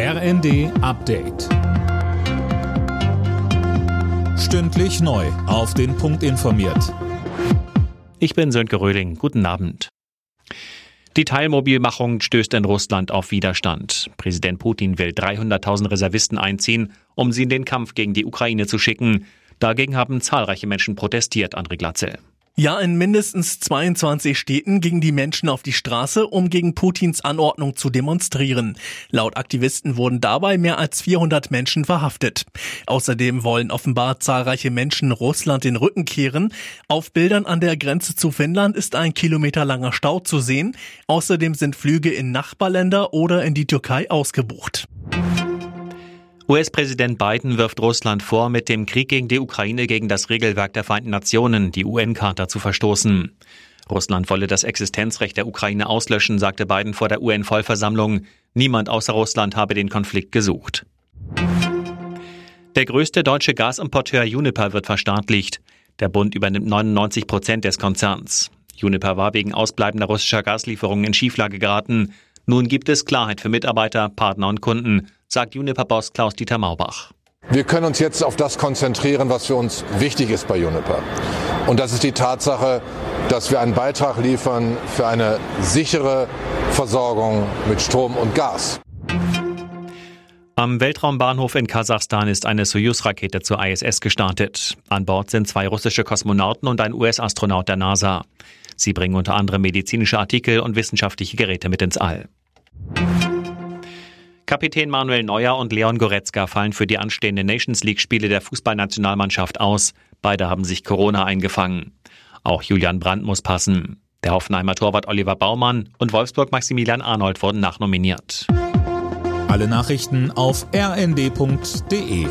RND Update. Stündlich neu. Auf den Punkt informiert. Ich bin Sönke Röhling. Guten Abend. Die Teilmobilmachung stößt in Russland auf Widerstand. Präsident Putin will 300.000 Reservisten einziehen, um sie in den Kampf gegen die Ukraine zu schicken. Dagegen haben zahlreiche Menschen protestiert, André Glatzel. Ja, in mindestens 22 Städten gingen die Menschen auf die Straße, um gegen Putins Anordnung zu demonstrieren. Laut Aktivisten wurden dabei mehr als 400 Menschen verhaftet. Außerdem wollen offenbar zahlreiche Menschen Russland den Rücken kehren. Auf Bildern an der Grenze zu Finnland ist ein kilometerlanger Stau zu sehen. Außerdem sind Flüge in Nachbarländer oder in die Türkei ausgebucht. US-Präsident Biden wirft Russland vor, mit dem Krieg gegen die Ukraine gegen das Regelwerk der Vereinten Nationen, die UN-Charta, zu verstoßen. Russland wolle das Existenzrecht der Ukraine auslöschen, sagte Biden vor der UN-Vollversammlung. Niemand außer Russland habe den Konflikt gesucht. Der größte deutsche Gasimporteur Uniper wird verstaatlicht. Der Bund übernimmt 99 Prozent des Konzerns. Uniper war wegen ausbleibender russischer Gaslieferungen in Schieflage geraten. Nun gibt es Klarheit für Mitarbeiter, Partner und Kunden sagt Juniper-Boss Klaus-Dieter Maubach. Wir können uns jetzt auf das konzentrieren, was für uns wichtig ist bei Juniper. Und das ist die Tatsache, dass wir einen Beitrag liefern für eine sichere Versorgung mit Strom und Gas. Am Weltraumbahnhof in Kasachstan ist eine Soyuz-Rakete zur ISS gestartet. An Bord sind zwei russische Kosmonauten und ein US-Astronaut der NASA. Sie bringen unter anderem medizinische Artikel und wissenschaftliche Geräte mit ins All. Kapitän Manuel Neuer und Leon Goretzka fallen für die anstehenden Nations League-Spiele der Fußballnationalmannschaft aus. Beide haben sich Corona eingefangen. Auch Julian Brandt muss passen. Der Hoffenheimer Torwart Oliver Baumann und Wolfsburg Maximilian Arnold wurden nachnominiert. Alle Nachrichten auf rnd.de